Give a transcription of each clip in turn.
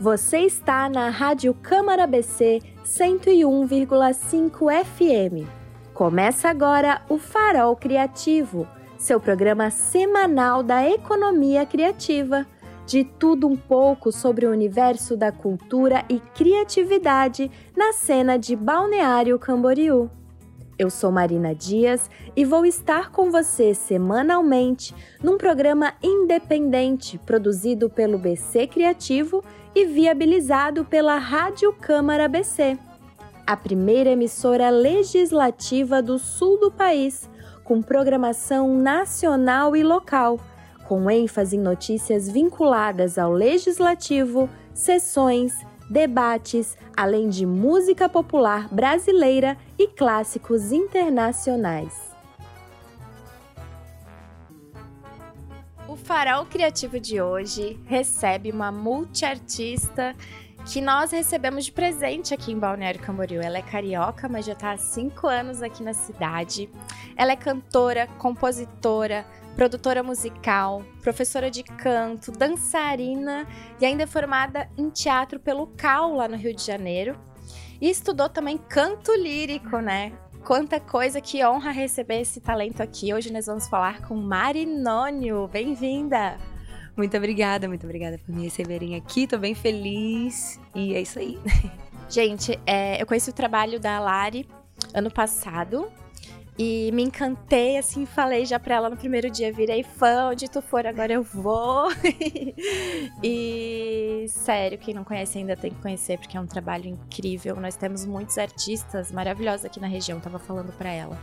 Você está na Rádio Câmara BC 101,5 FM. Começa agora o Farol Criativo, seu programa semanal da economia criativa. De tudo um pouco sobre o universo da cultura e criatividade na cena de Balneário Camboriú. Eu sou Marina Dias e vou estar com você semanalmente num programa independente produzido pelo BC Criativo e viabilizado pela Rádio Câmara BC, a primeira emissora legislativa do sul do país, com programação nacional e local, com ênfase em notícias vinculadas ao legislativo, sessões, debates, além de música popular brasileira e clássicos internacionais. Farol Criativo de hoje recebe uma multiartista que nós recebemos de presente aqui em Balneário Camboriú. Ela é carioca, mas já está há cinco anos aqui na cidade. Ela é cantora, compositora, produtora musical, professora de canto, dançarina e ainda é formada em teatro pelo CAU lá no Rio de Janeiro. E estudou também canto lírico, né? Quanta coisa, que honra receber esse talento aqui. Hoje nós vamos falar com Marinônio. Bem-vinda! Muito obrigada, muito obrigada por me receberem aqui. Tô bem feliz e é isso aí. Gente, é, eu conheci o trabalho da Lari ano passado e me encantei, assim, falei já pra ela no primeiro dia, virei fã, onde tu for agora eu vou. e sério, quem não conhece ainda tem que conhecer, porque é um trabalho incrível. Nós temos muitos artistas maravilhosos aqui na região, tava falando pra ela.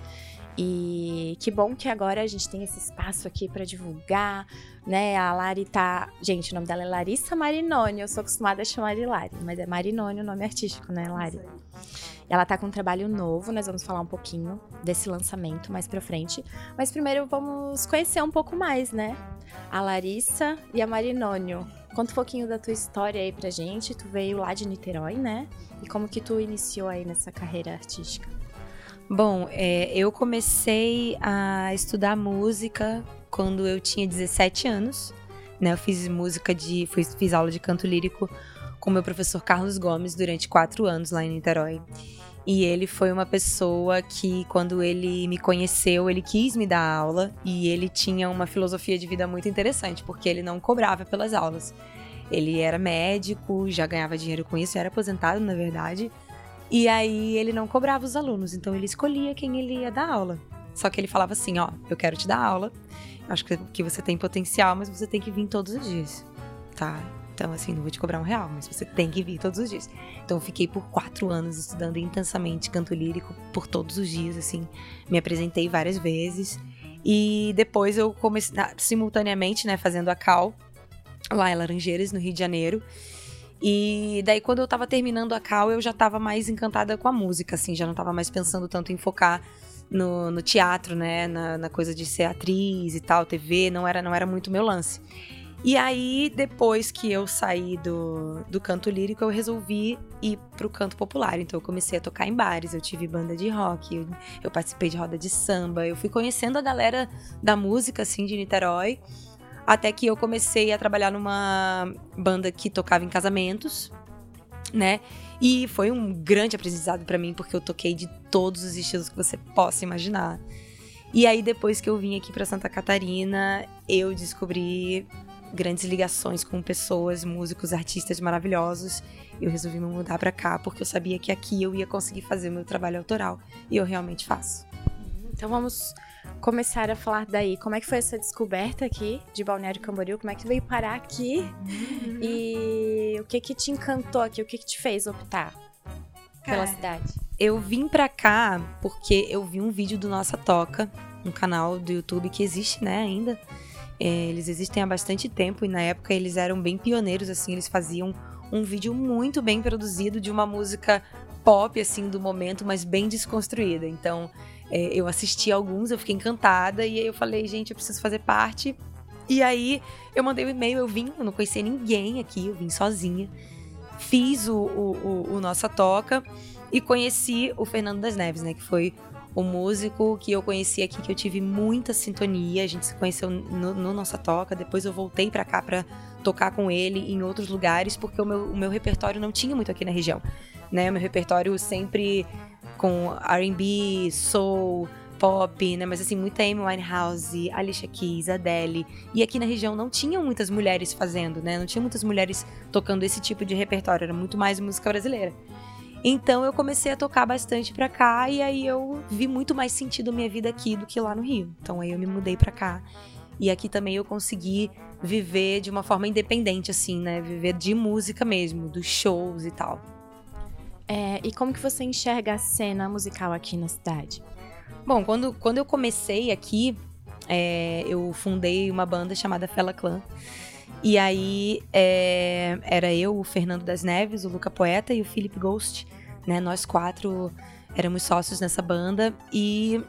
E que bom que agora a gente tem esse espaço aqui para divulgar, né? A Lari tá. Gente, o nome dela é Larissa Marinoni. Eu sou acostumada a chamar de Lari, mas é Marinoni o nome artístico, né, Lari? Ela tá com um trabalho novo, nós vamos falar um pouquinho desse lançamento mais pra frente. Mas primeiro vamos conhecer um pouco mais, né? A Larissa e a Marinônio. Conta um pouquinho da tua história aí pra gente. Tu veio lá de Niterói, né? E como que tu iniciou aí nessa carreira artística? Bom, é, eu comecei a estudar música quando eu tinha 17 anos. Né? Eu fiz música de. Fiz, fiz aula de canto lírico com meu professor Carlos Gomes durante quatro anos lá em Niterói. E ele foi uma pessoa que, quando ele me conheceu, ele quis me dar aula e ele tinha uma filosofia de vida muito interessante, porque ele não cobrava pelas aulas. Ele era médico, já ganhava dinheiro com isso, era aposentado, na verdade. E aí ele não cobrava os alunos, então ele escolhia quem ele ia dar aula. Só que ele falava assim: ó, eu quero te dar aula, acho que você tem potencial, mas você tem que vir todos os dias, tá? Então, assim, não vou te cobrar um real, mas você tem que vir todos os dias. Então, eu fiquei por quatro anos estudando intensamente canto lírico, por todos os dias, assim. Me apresentei várias vezes. E depois eu comecei, simultaneamente, né, fazendo a Cal, lá em Laranjeiras, no Rio de Janeiro. E daí, quando eu tava terminando a Cal, eu já tava mais encantada com a música, assim, já não tava mais pensando tanto em focar no, no teatro, né, na, na, coisa de ser atriz e tal, TV, não era, não era muito meu lance. E aí, depois que eu saí do, do canto lírico, eu resolvi ir pro canto popular. Então, eu comecei a tocar em bares, eu tive banda de rock, eu, eu participei de roda de samba, eu fui conhecendo a galera da música, assim, de Niterói. Até que eu comecei a trabalhar numa banda que tocava em casamentos, né? E foi um grande aprendizado para mim, porque eu toquei de todos os estilos que você possa imaginar. E aí, depois que eu vim aqui para Santa Catarina, eu descobri grandes ligações com pessoas, músicos, artistas maravilhosos. Eu resolvi me mudar para cá porque eu sabia que aqui eu ia conseguir fazer o meu trabalho autoral e eu realmente faço. Então vamos começar a falar daí. Como é que foi essa descoberta aqui de Balneário Camboriú? Como é que veio parar aqui? Uhum. E o que que te encantou aqui? O que que te fez optar Cara, pela cidade? Eu vim pra cá porque eu vi um vídeo do Nossa Toca, um canal do YouTube que existe, né, ainda. É, eles existem há bastante tempo e na época eles eram bem pioneiros, assim, eles faziam um vídeo muito bem produzido de uma música pop, assim, do momento, mas bem desconstruída. Então, é, eu assisti alguns, eu fiquei encantada e aí eu falei, gente, eu preciso fazer parte. E aí eu mandei o um e-mail, eu vim, eu não conhecia ninguém aqui, eu vim sozinha. Fiz o, o, o, o Nossa Toca e conheci o Fernando das Neves, né, que foi o músico que eu conheci aqui, que eu tive muita sintonia. A gente se conheceu no, no Nossa Toca. Depois eu voltei para cá para tocar com ele em outros lugares, porque o meu, o meu repertório não tinha muito aqui na região. Né? O meu repertório sempre com RB, soul, pop, né? Mas assim, muita Amy Winehouse, Alicia Keys, Adele. E aqui na região não tinham muitas mulheres fazendo, né? Não tinha muitas mulheres tocando esse tipo de repertório, era muito mais música brasileira. Então eu comecei a tocar bastante pra cá e aí eu vi muito mais sentido minha vida aqui do que lá no Rio. Então aí eu me mudei pra cá. E aqui também eu consegui viver de uma forma independente, assim, né? Viver de música mesmo, dos shows e tal. É, e como que você enxerga a cena musical aqui na cidade? Bom, quando, quando eu comecei aqui, é, eu fundei uma banda chamada Fela Clan. E aí é, era eu, o Fernando das Neves, o Luca Poeta e o Felipe Ghost né? Nós quatro éramos sócios nessa banda e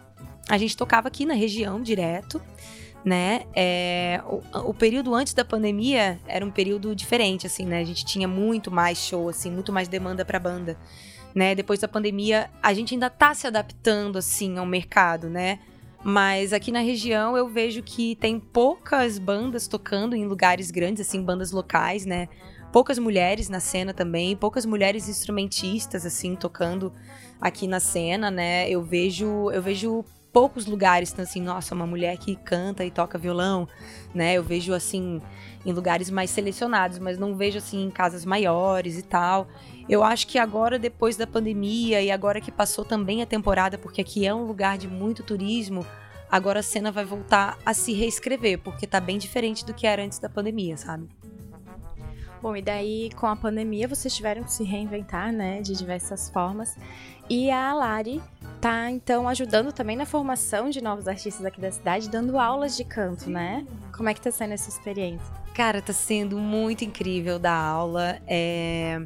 a gente tocava aqui na região direto, né? É, o, o, período antes da pandemia era um período diferente, assim, né? A gente tinha muito mais show, assim, muito mais demanda para banda, né? Depois da pandemia, a gente ainda tá se adaptando, assim, ao mercado, né? Mas aqui na região eu vejo que tem poucas bandas tocando em lugares grandes, assim, bandas locais, né? Poucas mulheres na cena também, poucas mulheres instrumentistas assim tocando aqui na cena, né? Eu vejo, eu vejo poucos lugares então, assim, nossa, uma mulher que canta e toca violão, né? Eu vejo assim em lugares mais selecionados, mas não vejo assim em casas maiores e tal. Eu acho que agora depois da pandemia e agora que passou também a temporada, porque aqui é um lugar de muito turismo, agora a cena vai voltar a se reescrever, porque tá bem diferente do que era antes da pandemia, sabe? Bom, e daí com a pandemia vocês tiveram que se reinventar, né, de diversas formas. E a Lari tá então ajudando também na formação de novos artistas aqui da cidade, dando aulas de canto, né? Como é que tá sendo essa experiência? Cara, tá sendo muito incrível dar aula. É...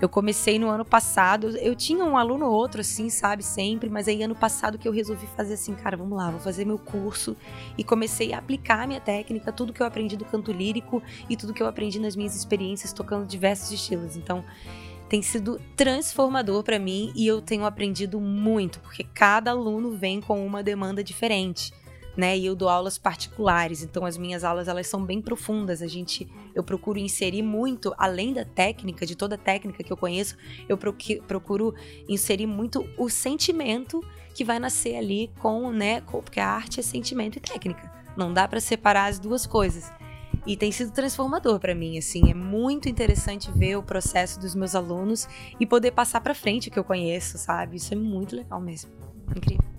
Eu comecei no ano passado, eu tinha um aluno ou outro, assim, sabe, sempre, mas aí ano passado que eu resolvi fazer assim, cara, vamos lá, vou fazer meu curso e comecei a aplicar a minha técnica, tudo que eu aprendi do canto lírico e tudo que eu aprendi nas minhas experiências tocando diversos estilos. Então, tem sido transformador para mim e eu tenho aprendido muito, porque cada aluno vem com uma demanda diferente né? E eu dou aulas particulares, então as minhas aulas elas são bem profundas. A gente, eu procuro inserir muito, além da técnica, de toda a técnica que eu conheço, eu procuro inserir muito o sentimento que vai nascer ali com, né? Porque a arte é sentimento e técnica. Não dá para separar as duas coisas. E tem sido transformador para mim, assim, é muito interessante ver o processo dos meus alunos e poder passar para frente o que eu conheço, sabe? Isso é muito legal mesmo. Incrível.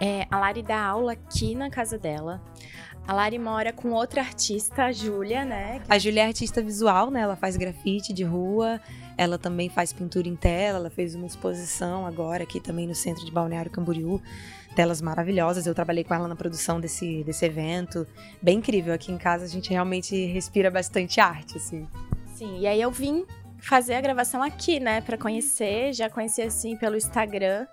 É, a Lari dá aula aqui na casa dela. A Lari mora com outra artista, a Júlia, né? A Júlia é artista visual, né? Ela faz grafite de rua, ela também faz pintura em tela, ela fez uma exposição agora aqui também no centro de Balneário Camboriú. Telas maravilhosas, eu trabalhei com ela na produção desse, desse evento. Bem incrível, aqui em casa a gente realmente respira bastante arte, assim. Sim, e aí eu vim fazer a gravação aqui, né, para conhecer, já conheci assim pelo Instagram.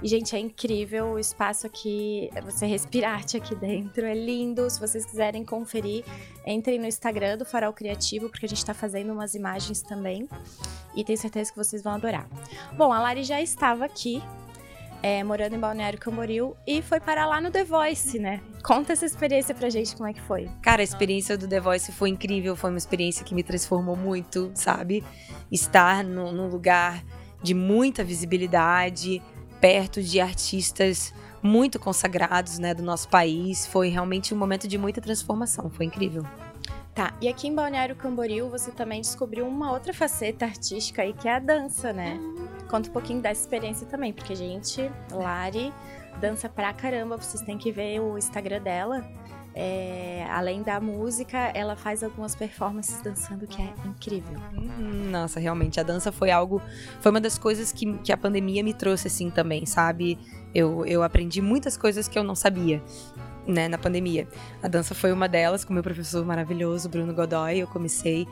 E, gente, é incrível o espaço aqui, você respirar aqui dentro, é lindo. Se vocês quiserem conferir, entrem no Instagram do Farol Criativo, porque a gente está fazendo umas imagens também. E tenho certeza que vocês vão adorar. Bom, a Lari já estava aqui, é, morando em Balneário Camboriú, e foi parar lá no The Voice, né? Conta essa experiência pra gente, como é que foi. Cara, a experiência do The Voice foi incrível, foi uma experiência que me transformou muito, sabe? Estar num lugar de muita visibilidade, perto de artistas muito consagrados, né, do nosso país. Foi realmente um momento de muita transformação, foi incrível. Tá, e aqui em Balneário Camboriú você também descobriu uma outra faceta artística aí, que é a dança, né? Conta um pouquinho dessa experiência também, porque, gente, Lari dança pra caramba, vocês têm que ver o Instagram dela. É, além da música, ela faz algumas performances dançando que é incrível. Uhum, nossa, realmente, a dança foi algo. Foi uma das coisas que, que a pandemia me trouxe, assim, também, sabe? Eu, eu aprendi muitas coisas que eu não sabia. Né, na pandemia. A dança foi uma delas, com meu professor maravilhoso, Bruno Godoy. Eu comecei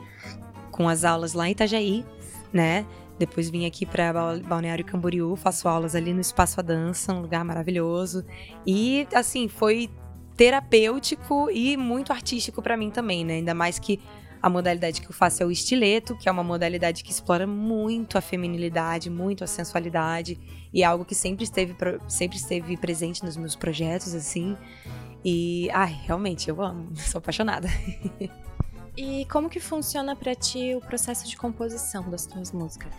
com as aulas lá em Itajaí, né? Depois vim aqui para Balneário Camboriú, faço aulas ali no Espaço a Dança, um lugar maravilhoso. E assim, foi terapêutico e muito artístico para mim também, né? Ainda mais que A modalidade que eu faço é o estileto, que é uma modalidade que explora muito a feminilidade, muito a sensualidade, e é algo que sempre esteve, sempre esteve presente nos meus projetos, assim. E, ai, realmente, eu amo, sou apaixonada. E como que funciona para ti o processo de composição das tuas músicas?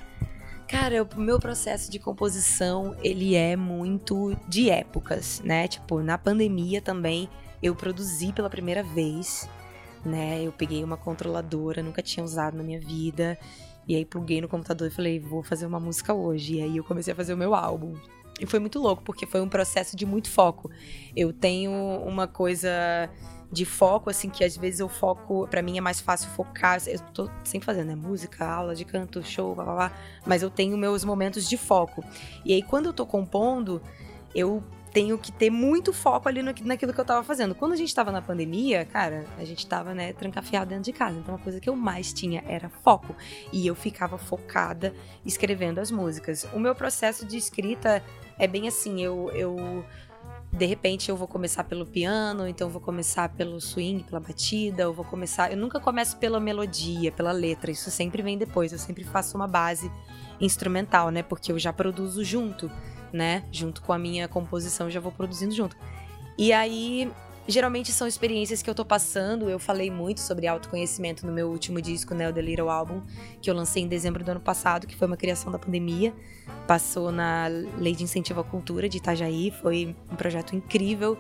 Cara, o meu processo de composição, ele é muito de épocas, né? Tipo, na pandemia também eu produzi pela primeira vez, né? Eu peguei uma controladora, nunca tinha usado na minha vida. E aí pluguei no computador e falei, vou fazer uma música hoje. E aí eu comecei a fazer o meu álbum. E foi muito louco, porque foi um processo de muito foco. Eu tenho uma coisa de foco, assim, que às vezes eu foco, para mim é mais fácil focar. Eu tô sempre fazendo, né? Música, aula de canto, show, blá blá blá. Mas eu tenho meus momentos de foco. E aí, quando eu tô compondo, eu tenho que ter muito foco ali no, naquilo que eu tava fazendo. Quando a gente tava na pandemia, cara, a gente tava, né, trancafiado dentro de casa. Então a coisa que eu mais tinha era foco. E eu ficava focada escrevendo as músicas. O meu processo de escrita é bem assim, eu, eu de repente eu vou começar pelo piano, então eu vou começar pelo swing, pela batida, eu vou começar. Eu nunca começo pela melodia, pela letra, isso sempre vem depois. Eu sempre faço uma base instrumental, né? Porque eu já produzo junto, né? Junto com a minha composição, já vou produzindo junto. E aí Geralmente são experiências que eu tô passando. Eu falei muito sobre autoconhecimento no meu último disco, né, o The Little Album, que eu lancei em dezembro do ano passado, que foi uma criação da pandemia. Passou na Lei de Incentivo à Cultura de Itajaí, foi um projeto incrível,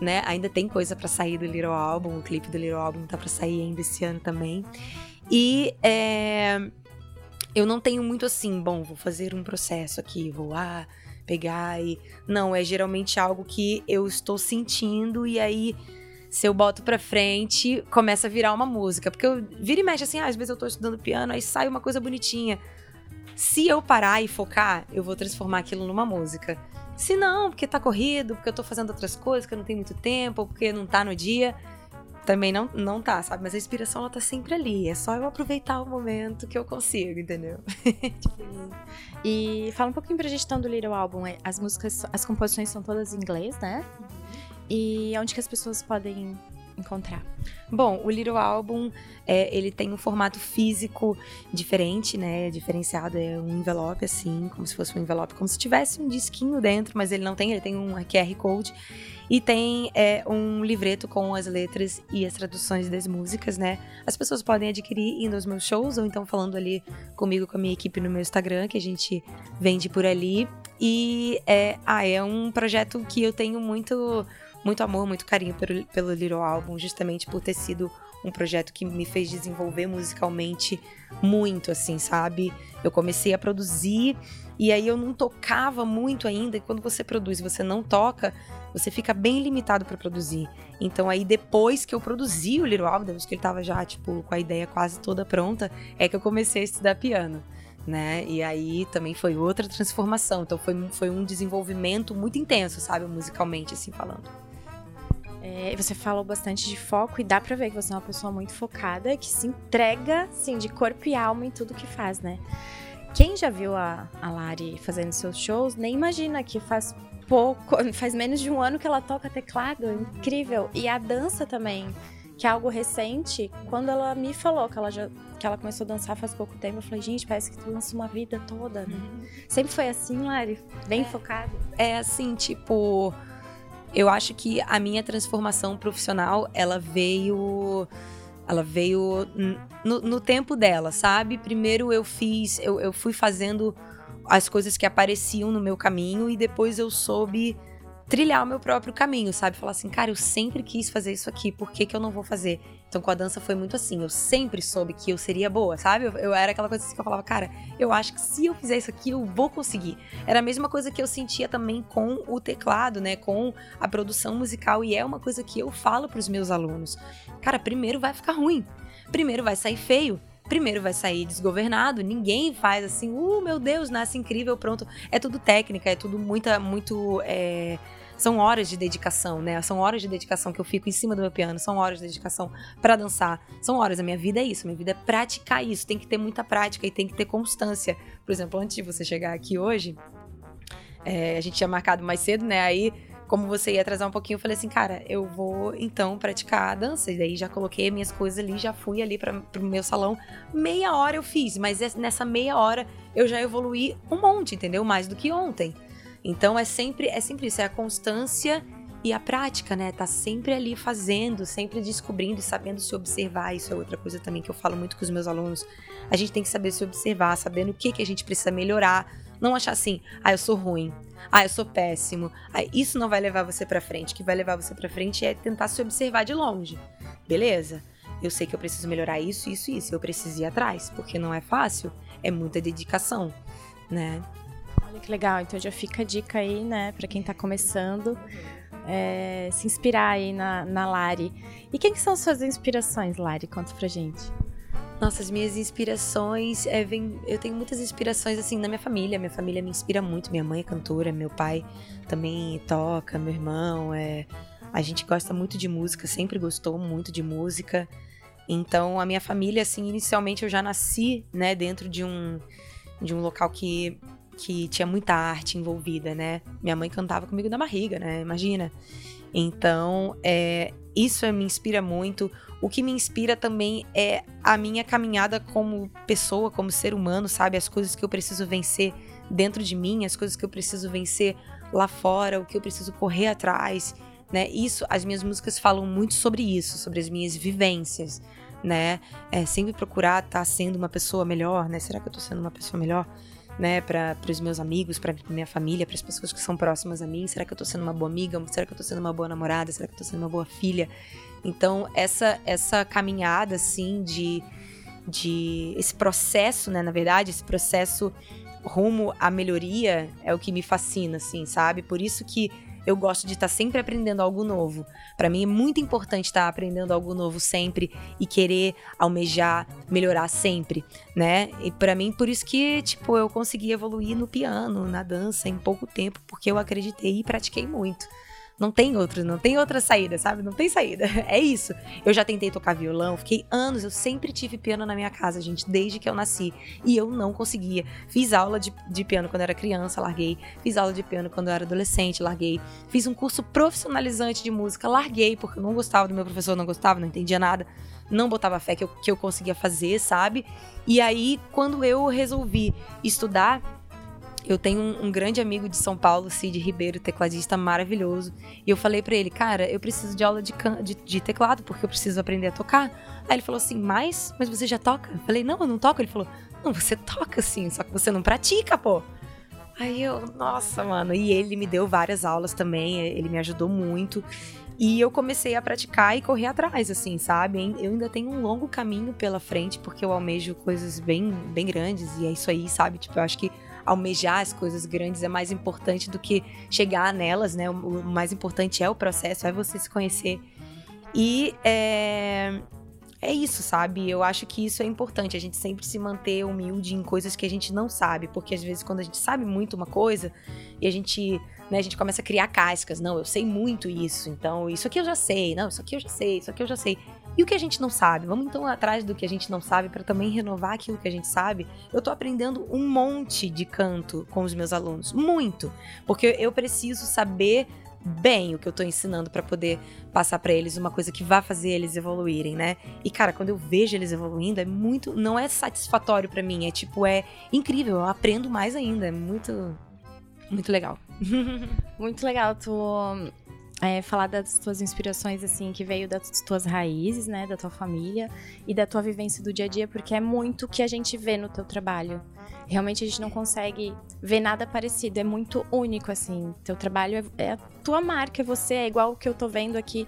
né? Ainda tem coisa para sair do Little Album, o clipe do Little Album tá para sair ainda esse ano também. E é, eu não tenho muito assim, bom, vou fazer um processo aqui, vou ah, pegar e. Não, é geralmente algo que eu estou sentindo e aí. Se eu boto pra frente, começa a virar uma música. Porque eu vira e mexe assim, ah, às vezes eu tô estudando piano, aí sai uma coisa bonitinha. Se eu parar e focar, eu vou transformar aquilo numa música. Se não, porque tá corrido, porque eu tô fazendo outras coisas, que eu não tenho muito tempo, ou porque não tá no dia, também não, não tá, sabe? Mas a inspiração, ela tá sempre ali. É só eu aproveitar o momento que eu consigo, entendeu? E fala um pouquinho pra gente então do Little Album. É, as músicas, as composições são todas em inglês, né? E onde que as pessoas podem encontrar? Bom, o Little Album, é, ele tem um formato físico diferente, né? Diferenciado, é um envelope assim, como se fosse um envelope, como se tivesse um disquinho dentro, mas ele não tem, ele tem um QR Code. E tem é, um livreto com as letras e as traduções das músicas, né? As pessoas podem adquirir indo aos meus shows ou então falando ali comigo, com a minha equipe no meu Instagram, que a gente vende por ali. E é, ah, é um projeto que eu tenho muito, muito amor, muito carinho pelo, pelo Little Album, justamente por ter sido um projeto que me fez desenvolver musicalmente muito, assim, sabe? Eu comecei a produzir e aí eu não tocava muito ainda. E quando você produz você não toca, você fica bem limitado para produzir. Então aí depois que eu produzi o Little depois que ele tava já, tipo, com a ideia quase toda pronta, é que eu comecei a estudar piano. Né? E aí também foi outra transformação. Então foi, foi um desenvolvimento muito intenso, sabe, musicalmente, assim falando. É, você falou bastante de foco e dá pra ver que você é uma pessoa muito focada, que se entrega, assim, de corpo e alma em tudo que faz, né? Quem já viu a, a Lari fazendo seus shows, nem imagina que faz pouco, faz menos de um ano que ela toca teclado, incrível. E a dança também, que é algo recente, quando ela me falou que ela já que ela começou a dançar faz pouco tempo, eu falei, gente, parece que tu dança uma vida toda, né? Uhum. Sempre foi assim, Lari? Bem é, focado? É assim, tipo, eu acho que a minha transformação profissional, ela veio ela veio no, no, tempo dela, sabe? Primeiro eu fiz, eu, eu fui fazendo as coisas que apareciam no meu caminho e depois eu soube trilhar o meu próprio caminho, sabe? Falar assim, cara, eu sempre quis fazer isso aqui, por que, que eu não vou fazer? Então com a dança foi muito assim, eu sempre soube que eu seria boa, sabe? Eu, eu era aquela coisa assim que eu falava, cara, eu acho que se eu fizer isso aqui, eu vou conseguir. Era a mesma coisa que eu sentia também com o teclado, né? Com a produção musical, e é uma coisa que eu falo para os meus alunos. Cara, primeiro vai ficar ruim, primeiro vai sair feio, primeiro vai sair desgovernado, ninguém faz assim, uh, meu Deus, nasce incrível, pronto. É tudo técnica, é tudo muita, muito. É... São horas de dedicação, né? São horas de dedicação que eu fico em cima do meu piano, são horas de dedicação para dançar. São horas, a minha vida é isso, minha vida é praticar isso, tem que ter muita prática e tem que ter constância. Por exemplo, antes de você chegar aqui hoje, é, a gente tinha marcado mais cedo, né? Aí como você ia atrasar um pouquinho, eu falei assim, cara, eu vou então praticar a dança. E daí já coloquei minhas coisas ali, já fui ali para pro meu salão. Meia hora eu fiz, mas nessa meia hora eu já evoluí um monte, entendeu? Mais do que ontem. Então é sempre, é sempre isso, é a constância e a prática, né? Tá sempre ali fazendo, sempre descobrindo e sabendo se observar. Isso é outra coisa também que eu falo muito com os meus alunos. A gente tem que saber se observar, sabendo o que, que a gente precisa melhorar. Não achar assim, ah, eu sou ruim, ah, eu sou péssimo. Ah, isso não vai levar você para frente. O que vai levar você para frente é tentar se observar de longe. Beleza? Eu sei que eu preciso melhorar isso, isso, isso. Eu preciso ir atrás, porque não é fácil. É muita dedicação, né? Olha que legal. Então já fica a dica aí, né, para quem tá começando é, se inspirar aí na, na Lari. E quem que são suas inspirações, Lari? Conta pra gente. Nossa, as minhas inspirações, é, vem, eu tenho muitas inspirações assim na minha família. Minha família me inspira muito. Minha mãe é cantora, meu pai também toca, meu irmão é. A gente gosta muito de música, sempre gostou muito de música. Então, a minha família, assim, inicialmente eu já nasci, né, dentro de um, de um local que que tinha muita arte envolvida, né? Minha mãe cantava comigo na barriga, né? Imagina. Então, é, isso me inspira muito. O que me inspira também é a minha caminhada como pessoa, como ser humano, sabe? As coisas que eu preciso vencer dentro de mim, as coisas que eu preciso vencer lá fora, o que eu preciso correr atrás, né? Isso, as minhas músicas falam muito sobre isso, sobre as minhas vivências, né? É sempre procurar estar tá sendo uma pessoa melhor, né? Será que eu tô sendo uma pessoa melhor? Né, para os meus amigos, para minha família, para as pessoas que são próximas a mim? Será que eu tô sendo uma boa amiga? Será que eu tô sendo uma boa namorada? Será que eu tô sendo uma boa filha? Então, essa essa caminhada assim de de esse processo, né, na verdade, esse processo rumo à melhoria é o que me fascina, assim, sabe? Por isso que eu gosto de estar sempre aprendendo algo novo. Para mim é muito importante estar aprendendo algo novo sempre e querer almejar melhorar sempre, né? E para mim por isso que, tipo, eu consegui evoluir no piano, na dança em pouco tempo, porque eu acreditei e pratiquei muito. Não tem outro, não tem outra saída, sabe? Não tem saída. É isso. Eu já tentei tocar violão, fiquei anos, eu sempre tive piano na minha casa, gente, desde que eu nasci. E eu não conseguia. Fiz aula de, de piano quando era criança, larguei. Fiz aula de piano quando eu era adolescente, larguei. Fiz um curso profissionalizante de música, larguei, porque eu não gostava do meu professor, não gostava, não entendia nada. Não botava fé que eu, que eu conseguia fazer, sabe? E aí, quando eu resolvi estudar, eu tenho um, um, grande amigo de São Paulo, Cid Ribeiro, tecladista maravilhoso. E eu falei para ele, cara, eu preciso de aula de, de, de, teclado, porque eu preciso aprender a tocar. Aí ele falou assim, mas, mas você já toca? Eu falei, não, eu não toco. Ele falou, não, você toca sim, só que você não pratica, pô. Aí eu, nossa, mano. E ele me deu várias aulas também, ele me ajudou muito. E eu comecei a praticar e correr atrás, assim, sabe? Eu ainda tenho um longo caminho pela frente, porque eu almejo coisas bem, bem grandes, e é isso aí, sabe? Tipo, eu acho que almejar as coisas grandes é mais importante do que chegar nelas, né? O mais importante é o processo, é você se conhecer. E é, é isso, sabe? Eu acho que isso é importante, a gente sempre se manter humilde em coisas que a gente não sabe, porque às vezes quando a gente sabe muito uma coisa e a gente, né, a gente começa a criar cascas, não, eu sei muito isso, então isso aqui eu já sei, não, isso aqui eu já sei, isso aqui eu já sei. E o que a gente não sabe? Vamos então atrás do que a gente não sabe para também renovar aquilo que a gente sabe. Eu tô aprendendo um monte de canto com os meus alunos, muito, porque eu preciso saber bem o que eu tô ensinando para poder passar para eles uma coisa que vá fazer eles evoluírem, né? E cara, quando eu vejo eles evoluindo, é muito, não é satisfatório para mim, é tipo, é incrível, eu aprendo mais ainda, é muito muito legal. muito legal tu é, falar das tuas inspirações, assim, que veio das tuas raízes, né, da tua família e da tua vivência do dia a dia, porque é muito que a gente vê no teu trabalho. Realmente a gente não consegue ver nada parecido, é muito único, assim. Teu trabalho é, é a tua marca, é você, é igual o que eu tô vendo aqui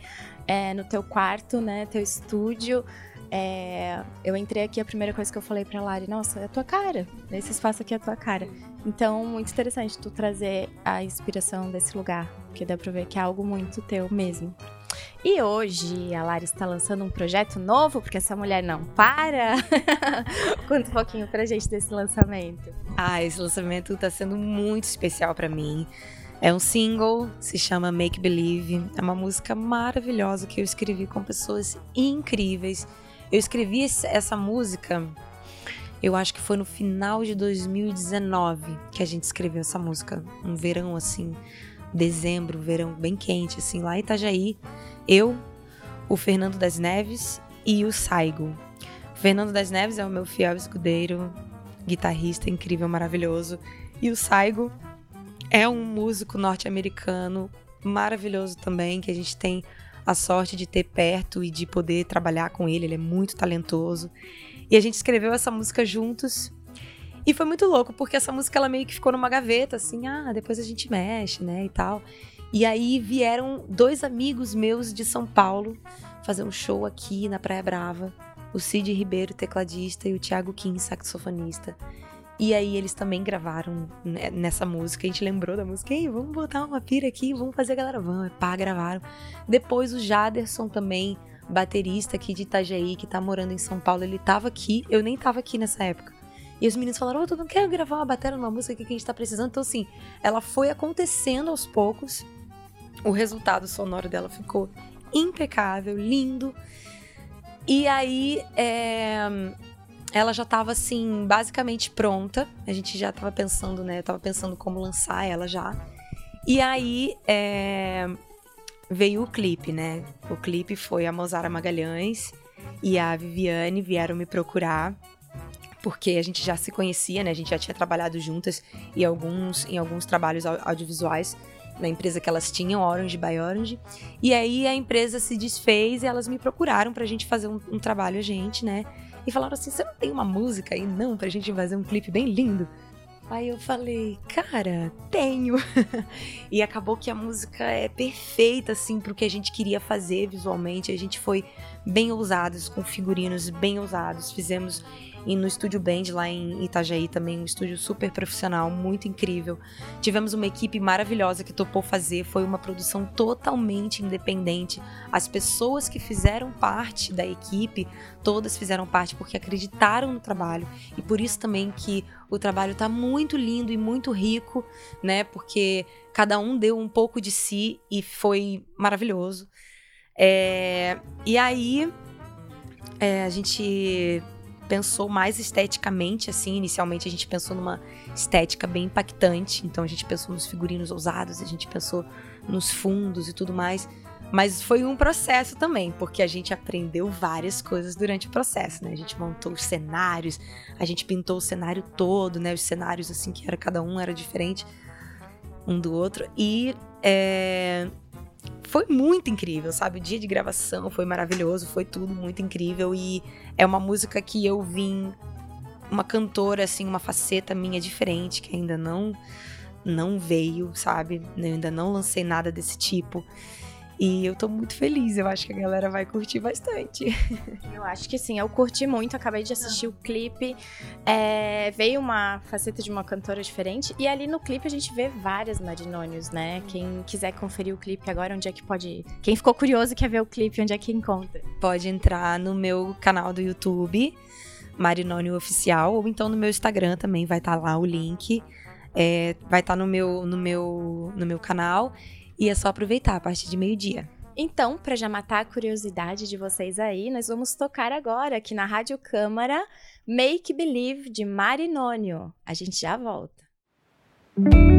é, no teu quarto, né, teu estúdio. É, eu entrei aqui, a primeira coisa que eu falei pra Lari, nossa, é a tua cara. Esse espaço aqui é a tua cara. Então, muito interessante tu trazer a inspiração desse lugar, porque dá pra ver que é algo muito teu mesmo. E hoje a Lari está lançando um projeto novo, porque essa mulher não para. Conta um pouquinho pra gente desse lançamento. Ah, esse lançamento tá sendo muito especial para mim. É um single, se chama Make Believe. É uma música maravilhosa que eu escrevi com pessoas incríveis eu escrevi essa música, eu acho que foi no final de 2019 que a gente escreveu essa música. Um verão assim, dezembro, verão bem quente, assim, lá em Itajaí. Eu, o Fernando das Neves e o Saigo. O Fernando das Neves é o meu fiel escudeiro, guitarrista incrível, maravilhoso. E o Saigo é um músico norte-americano maravilhoso também, que a gente tem a sorte de ter perto e de poder trabalhar com ele. Ele é muito talentoso. E a gente escreveu essa música juntos. E foi muito louco, porque essa música ela meio que ficou numa gaveta, assim, ah, depois a gente mexe, né, e tal. E aí vieram dois amigos meus de São Paulo fazer um show aqui na Praia Brava. O Cid Ribeiro, tecladista, e o Thiago Kim, saxofonista. E aí eles também gravaram nessa música. A gente lembrou da música. Ei, vamos botar uma pira aqui, vamos fazer a galera. Vamos, pá, gravaram. Depois o Jaderson também, baterista aqui de Itajaí, que tá morando em São Paulo, ele tava aqui. Eu nem tava aqui nessa época. E os meninos falaram: oh, tu não quer gravar uma bateria numa música que a gente tá precisando? Então, assim, ela foi acontecendo aos poucos. O resultado sonoro dela ficou impecável, lindo. E aí, é ela já estava assim, basicamente pronta. A gente já estava pensando, né? Eu tava pensando como lançar ela já. E aí é, veio o clipe, né? O clipe foi a Mozara Magalhães e a Viviane vieram me procurar porque a gente já se conhecia, né? A gente já tinha trabalhado juntas em alguns, em alguns trabalhos audiovisuais na empresa que elas tinham, Orange by Orange. E aí a empresa se desfez e elas me procuraram pra gente fazer um, um trabalho a gente, né? e falaram assim: você não tem uma música aí não pra gente fazer um clipe bem lindo? Aí eu falei, cara, tenho. e acabou que a música é perfeita, assim, pro que a gente queria fazer visualmente. A gente foi bem ousados, com figurinos bem ousados. Fizemos e no Estúdio Band lá em Itajaí também, um estúdio super profissional, muito incrível. Tivemos uma equipe maravilhosa que topou fazer, foi uma produção totalmente independente. As pessoas que fizeram parte da equipe, todas fizeram parte porque acreditaram no trabalho e por isso também que o trabalho está muito lindo e muito rico, né? Porque cada um deu um pouco de si e foi maravilhoso. É... E aí é, a gente pensou mais esteticamente, assim. Inicialmente a gente pensou numa estética bem impactante. Então a gente pensou nos figurinos ousados, a gente pensou nos fundos e tudo mais. Mas foi um processo também, porque a gente aprendeu várias coisas durante o processo, né? A gente montou os cenários, a gente pintou o cenário todo, né? Os cenários, assim, que era cada um era diferente um do outro. E é, foi muito incrível, sabe? O dia de gravação foi maravilhoso, foi tudo muito incrível e é uma música que eu vim uma cantora assim, uma faceta minha diferente que ainda não não veio, sabe? Eu ainda não lancei nada desse tipo. E eu tô muito feliz, eu acho que a galera vai curtir bastante. Eu acho que sim, eu curti muito, acabei de assistir o clipe. É, veio uma faceta de uma cantora diferente. E ali no clipe a gente vê várias Marinônios, né? Quem quiser conferir o clipe agora, onde é que pode ir? Quem ficou curioso quer ver o clipe, onde é que encontra? Pode entrar no meu canal do YouTube, Marinônio Oficial, ou então no meu Instagram também vai estar tá lá o link. É, vai estar tá no, meu, no, meu, no meu canal. E é só aproveitar a partir de meio-dia. Então, para já matar a curiosidade de vocês aí, nós vamos tocar agora aqui na Rádio Câmara Make Believe de Marinônio. A gente já volta. What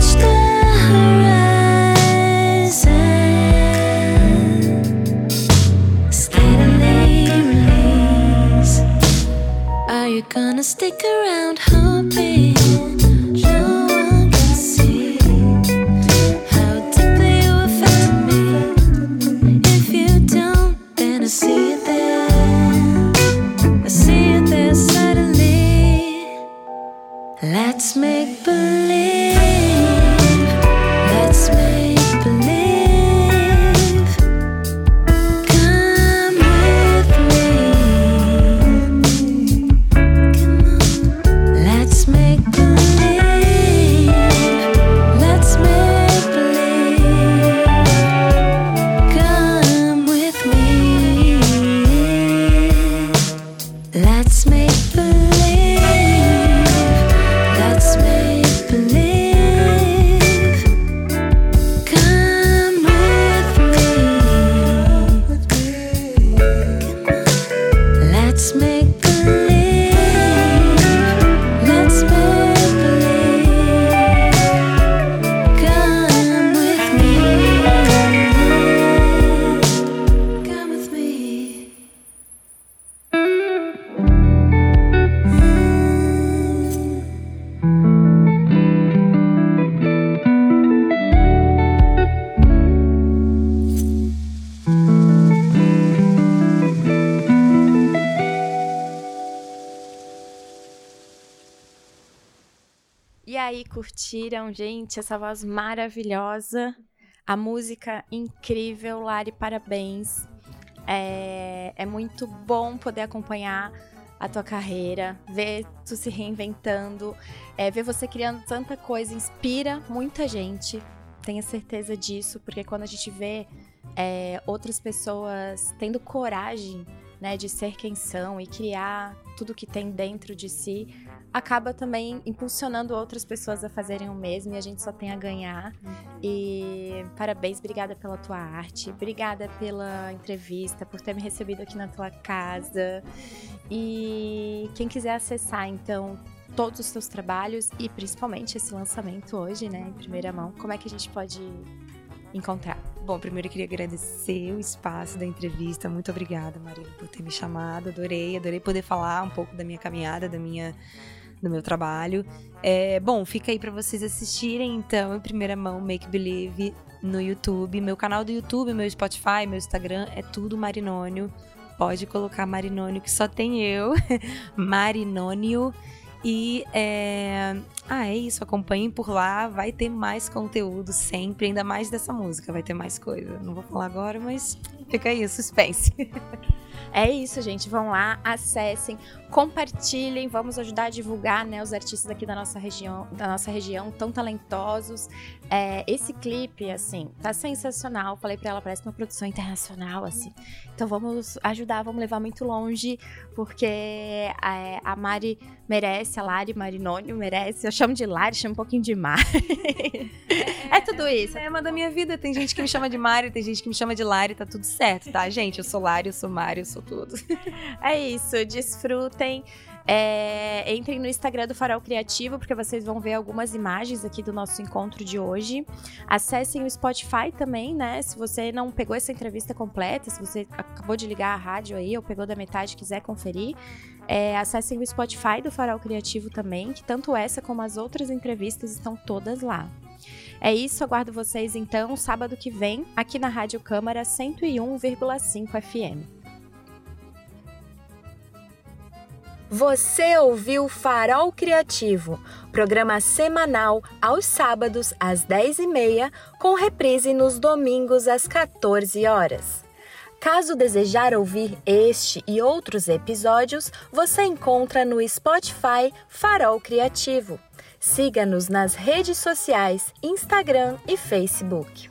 touched Let's make curtiram, gente, essa voz maravilhosa. A música incrível, Lari, parabéns. É, é muito bom poder acompanhar a tua carreira, ver tu se reinventando, é, ver você criando tanta coisa, inspira muita gente. Tenha certeza disso, porque quando a gente vê é, outras pessoas tendo coragem né, de ser quem são e criar tudo que tem dentro de si, acaba também impulsionando outras pessoas a fazerem o mesmo e a gente só tem a ganhar. E parabéns, obrigada pela tua arte, obrigada pela entrevista, por ter me recebido aqui na tua casa. E quem quiser acessar, então, todos os teus trabalhos e principalmente esse lançamento hoje, né, em primeira mão, como é que a gente pode encontrar? Bom, primeiro eu queria agradecer o espaço da entrevista. Muito obrigada, Marília, por ter me chamado. Adorei, adorei poder falar um pouco da minha caminhada, da minha do meu trabalho. É, bom, fica aí para vocês assistirem, então, em primeira mão, Make Believe no YouTube. Meu canal do YouTube, meu Spotify, meu Instagram, é tudo Marinônio. Pode colocar Marinônio, que só tem eu. Marinônio. E é... Ah, é isso. Acompanhem por lá. Vai ter mais conteúdo sempre, ainda mais dessa música. Vai ter mais coisa. Não vou falar agora, mas fica aí, suspense. É isso, gente. Vão lá, acessem, compartilhem, vamos ajudar a divulgar né, os artistas aqui da nossa região, da nossa região tão talentosos. É, esse clipe, assim, tá sensacional. Falei para ela, parece uma produção internacional, assim. Então vamos ajudar, vamos levar muito longe, porque a, é, a Mari merece, a Lari Marinônio merece. Eu chamo de Lari, chamo um pouquinho de Mari. É, é tudo isso. É uma da minha vida. Tem gente que me chama de Mari, tem gente que me chama de Lari, tá tudo certo, tá? Gente, eu sou Lari, eu sou Mari, eu sou tudo. É isso, desfrutem. É, entrem no Instagram do Farol Criativo, porque vocês vão ver algumas imagens aqui do nosso encontro de hoje. Acessem o Spotify também, né? Se você não pegou essa entrevista completa, se você acabou de ligar a rádio aí ou pegou da metade e quiser conferir, é, acessem o Spotify do Farol Criativo também, que tanto essa como as outras entrevistas estão todas lá. É isso, aguardo vocês então sábado que vem, aqui na Rádio Câmara 101,5 FM. Você ouviu Farol Criativo, programa semanal aos sábados às 10h30, com reprise nos domingos às 14 horas. Caso desejar ouvir este e outros episódios, você encontra no Spotify Farol Criativo. Siga-nos nas redes sociais, Instagram e Facebook.